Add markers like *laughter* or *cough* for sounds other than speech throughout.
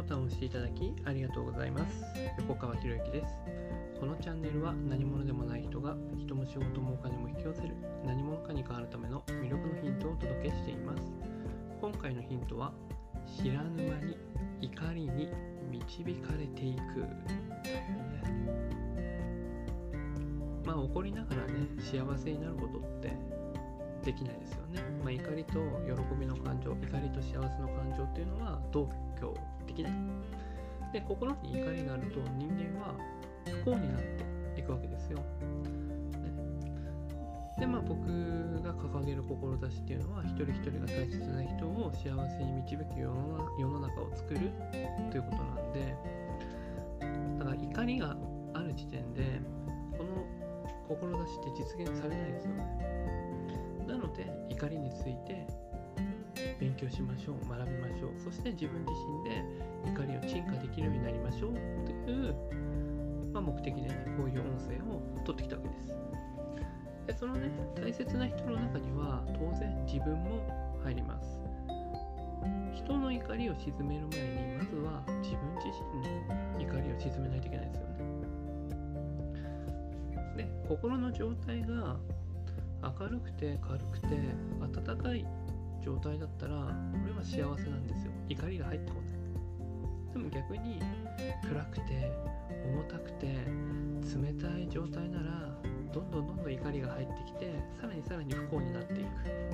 ボタンを押していただきありがとうございます。横川博之です。このチャンネルは何者でもない人が人も仕事もお金も引き寄せる何者かに変わるための魅力のヒントをお届けしています。今回のヒントは知らぬ間に怒りに導かれていく。まあ怒りながらね幸せになることってできないですよね、まあ、怒りと喜びの感情怒りと幸せの感情っていうのは同居できない。で心に怒りがあると人間は不幸になっていくわけですよ、ね、でまあ僕が掲げる志っていうのは一人一人が大切な人を幸せに導く世の世の中を作るということなんでだから怒りがある時点でこの志って実現されないですよね。なので怒りについて勉強しましょう学びましょう。そして自分自身で怒りを鎮火できるようになりましょう。という、まあ、目的でねこういう音声を取ってきたわけです。でそのね大切な人の中には当然自分も入ります。人の怒りを鎮める前にまずは自分自身の怒りを鎮めないといけないですよね。で心の状態が明るくて軽くて温かい状態だったらこれは幸せなんですよ。怒りが入ってこない。でも逆に暗くて重たくて冷たい状態ならどんどんどんどん怒りが入ってきてさらにさらに不幸になっていく。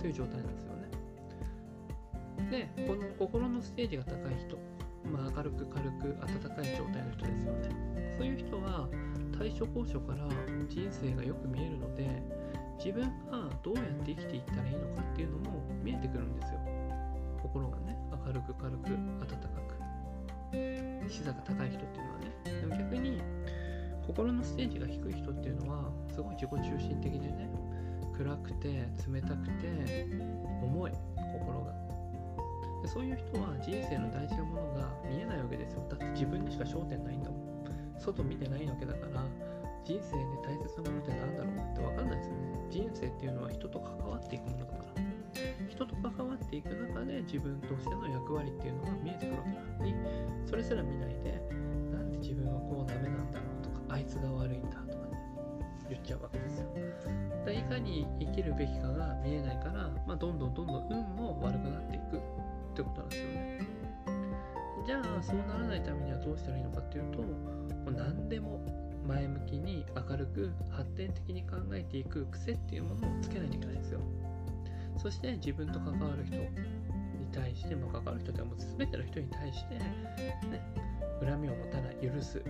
という状態なんですよね。でこの心のステージが高い人。まあ、明るく軽く温かい状態の人ですよね。そういう人は対処高所から人生がよく見えるので自分がどうやって生きていったらいいのかっていうのも見えてくるんですよ。心がね明るく軽く温かく。視座が高い人っていうのはね。でも逆に心のステージが低い人っていうのはすごい自己中心的でね暗くて冷たくて重い心が。でそういう人は人生の大事なものが見えないわけですよ。だって自分にしか焦点ないんだもん。外見てないわけだから人生で大切なものって何だろうって分かんないですよね人生っていうのは人と関わっていくものだから人と関わっていく中で自分としての役割っていうのが見えてくるわけなのにそれすら見ないでなんで自分はこうダメなんだろうとかあいつが悪いんだとかね言っちゃうわけですよだいかに生きるべきかが見えないから、まあ、どんどんどんどん運も悪くなっていくってことなんですよねじゃあそうならないためにはどうしたらいいのかっていうともう何でも前向きに明るく発展的に考えていく癖っていうものをつけないといけないんですよ。そして自分と関わる人に対して、まあ、関わる人というかもう全ての人に対して、ね、恨みを持たない許す、ね、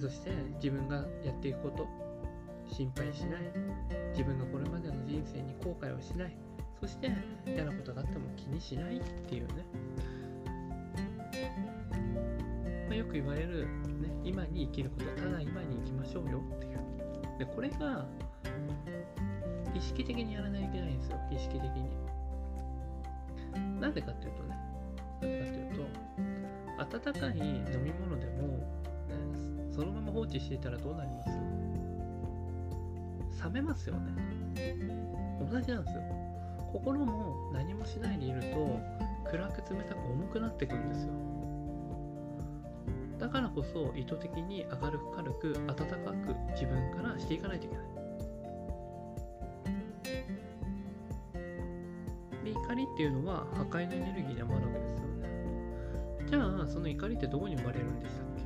そして自分がやっていくこと心配しない。自分がこれまでの人生に後悔をしない。そして嫌なことがあっても気にしないっていうね。まあ、よく言われる、ね、今に生きることただ今に生きましょうよ。っていうでこれが意識的にやらないといけないんですよ。意識的に。なんでかっていうとねなんでかっていうと温かい飲み物でも、ね、そのまま放置していたらどうなります冷めますよね。同じなんですよ。心も何もしないでいると暗く冷たく重くなってくるんですよ。だからこそ意図的に明るく軽く温かく自分からしていかないといけない。で怒りっていうのは破壊のエネルギーでもあるわけですよね。じゃあその怒りってどこに生まれるんでしたっけ、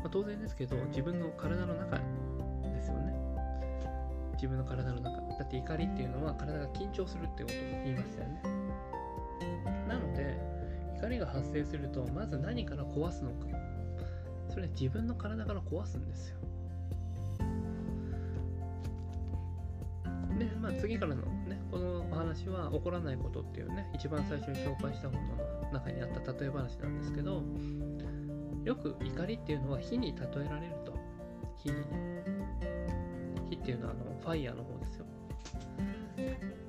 まあ、当然ですけど自分の体の中ですよね。自分の体の中。だって怒りっていうのは体が緊張するってことを言いましたよね。怒りが発生するとまず何から壊すのか。それは自分の体から壊すんですよ。で、まあ、次からのねこのお話は起こらないことっていうね一番最初に紹介したものの中にあった例え話なんですけどよく怒りっていうのは火に例えられると。火にね。火っていうのはあのファイヤーの方ですよ。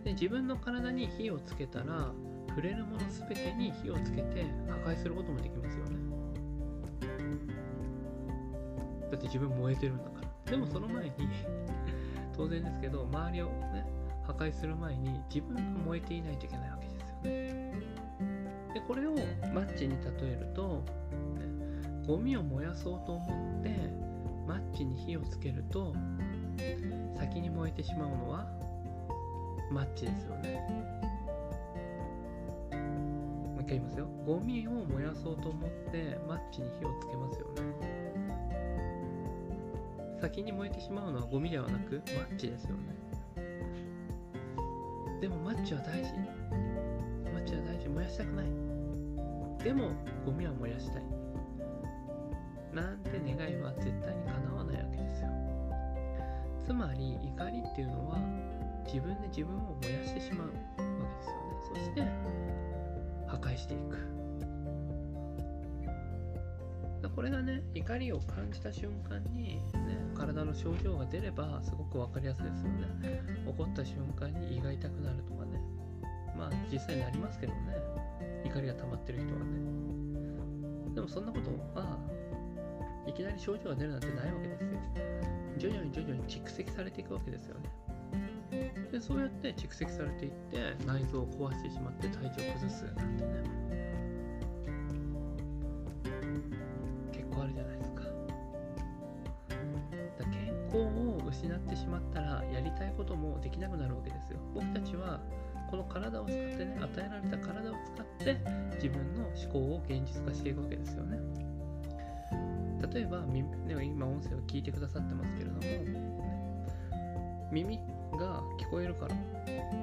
で自分の体に火をつけたら触れるもの全てに火をつけて破壊することもできますよね。だって自分燃えてるんだから。でもその前に *laughs* 当然ですけど周りをね破壊する前に自分が燃えていないといけないわけですよね。でこれをマッチに例えると、ね、ゴミを燃やそうと思ってマッチに火をつけると先に燃えてしまうのはマッチですよね。回言いますよ。ゴミを燃やそうと思ってマッチに火をつけますよね。先に燃えてしまうのはゴミではなくマッチですよね。でもマッチは大事。マッチは大事。燃やしたくない。でもゴミは燃やしたい。なんて願いは絶対に叶わないわけですよ。つまり怒りっていうのは自分で自分を燃やしてしまうわけですよね。そして破壊していく。これがね怒りを感じた瞬間に、ね、体の症状が出ればすごく分かりやすいですよね。怒った瞬間に胃が痛くなるとかね。まあ実際になりますけどね。怒りが溜まってる人はね。でもそんなことはいきなり症状が出るなんてないわけですよ。徐々に徐々に蓄積されていくわけですよね。でそうやって蓄積されていって内臓を壊してしまって体調を崩すなんてね。結構あるじゃないですか。だ健康を失ってしまったらやりたいこともできなくなるわけですよ。僕たちはこの体を使ってね与えられた体を使って自分の思考を現実化していくわけですよね。例えば今音声を聞いてくださってますけれども、耳が聞こえるから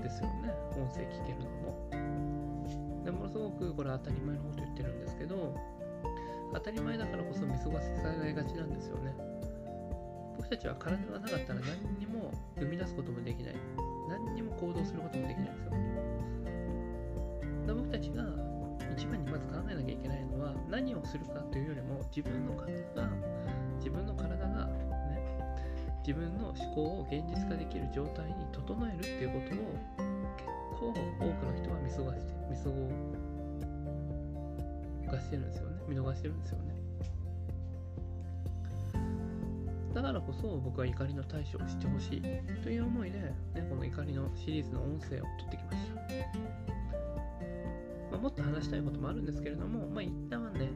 ですよね。音声聞けるのも。でものすごくこれ当たり前のこと言ってるんですけど当たり前だからこそ見過ごせされがちなんですよね。僕たちは体がなかったら何にも生み出すこともできない。何にも行動することもできないんですよ。で僕たちが一番にまず考えなきゃいけないのは何をするかというよりも自分の体が自分の体が自分の思考を現実化できる状態に整えるっていうことを結構多くの人は見過ごして見過ごしてるんですよね見逃してるんですよねだからこそ僕は怒りの対処をしてほしいという思いで、ね、この怒りのシリーズの音声を撮ってきました。まあ、もっと話したいこともあるんですけれども、まあ、一旦はね、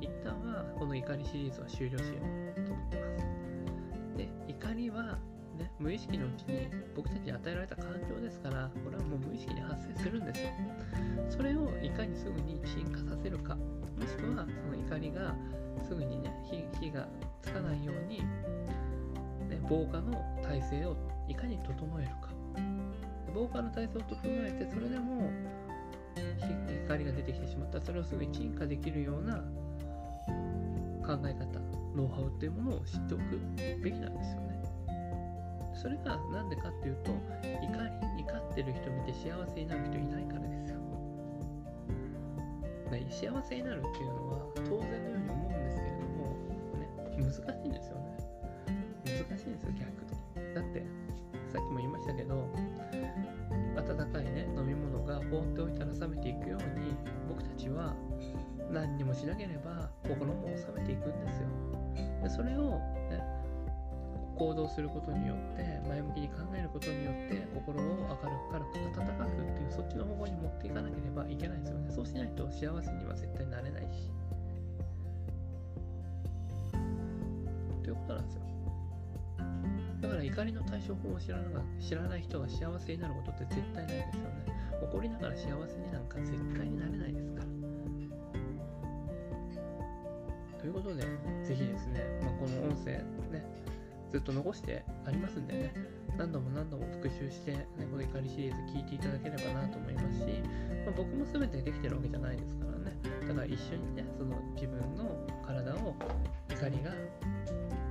一旦はこの怒りシリーズは終了しようと思ってます。で、怒りは、ね、無意識のうちに僕たちに与えられた感情ですから、これはもう無意識に発生するんですよ。それをいかにすぐに鎮火させるか、もしくはその怒りがすぐにね火がつかないように、ね、防火の体制をいかに整えるか防火の体制を整えてそれでも光が出てきてしまったらそれをすぐに鎮火できるような考え方ノウハウっていうものを知っておくべきなんですよねそれが何でかっていうと怒り怒ってる人見て幸せになる人いないからですよ幸せになるっていうのは当然のように思うんですけれども、ね、難しいんですよね。難しいんですよ、逆に。だって、さっきも言いましたけど、温かいね、飲み物が放っておいたら冷めていくように、僕たちは何にもしなければ心も収めていくんですよ。でそれを、ね、行動することによって前向きに考えることによって心を明るく軽く温かくっていうそっちの方向に持っていかなければいけないですよね。そうしないと幸せには絶対なれないし。ということなんですよ。だから怒りの対処法を知らな知らない人が幸せになることって絶対ないですよね。怒りながら幸せになんか絶対になれないですから。ということで、ぜひですね、まあ、この音声ね、ずっと残してありますんでね、何度も何度も復習して、ね、この怒りシリーズ聞いていただければなと思いますし、まあ、僕も全てできてるわけじゃないですからね、だから一緒にね、その自分の体を怒りが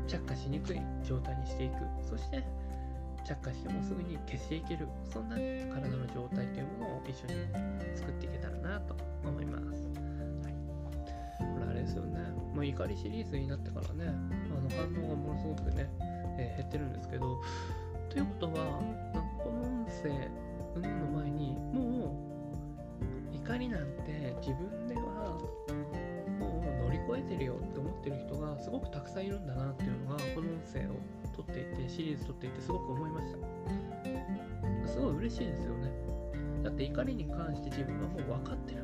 着火しにくい状態にしていく、そして着火してもすぐに消していける、そんな体の状態というものを一緒に作っていけたらなと思います。これあれですよね、まあ、怒りシリーズになってからね、あの反応がものすごくね、えー、減ってるんですけど、ということは、なんかこの音声、の前に、もう怒りなんて自分ではもう乗り越えてるよって思ってる人がすごくたくさんいるんだなっていうのが、この音声を撮っていて、シリーズ撮っていてすごく思いました。すごい嬉しいですよね。だって怒りに関して自分はもう分かってる。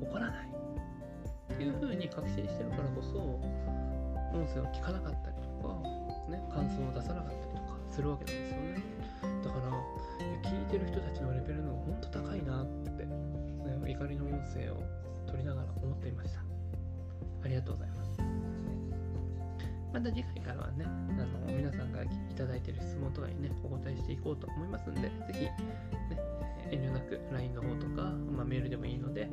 起こらないっていう風に確信してるからこそ音声を聞かなかったりとか、ね、感想を出さなかったりとかするわけなんですよね。だから聞いてる人たちのレベルのほんと高いなって、ね、怒りの音声を取りながら思っていました。ありがとうございます。また次回からはね、あの皆さんからいただいてる質問とかにね、お答えしていこうと思いますんで、ぜひ、ね、遠慮なく LINE の方とか、まあ、メールでもいいので、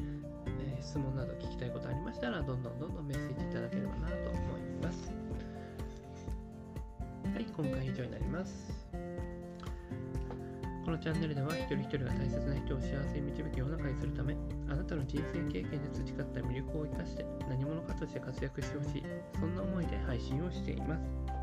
えー、質問など聞きたいことありましたら、どんどんどんどんメッセージいただければなと思います。はい、今回以上になります。このチャンネルでは一人一人が大切な人を幸せに導く世の中にするためあなたの人生経験で培った魅力を生かして何者かとして活躍してほしいそんな思いで配信をしています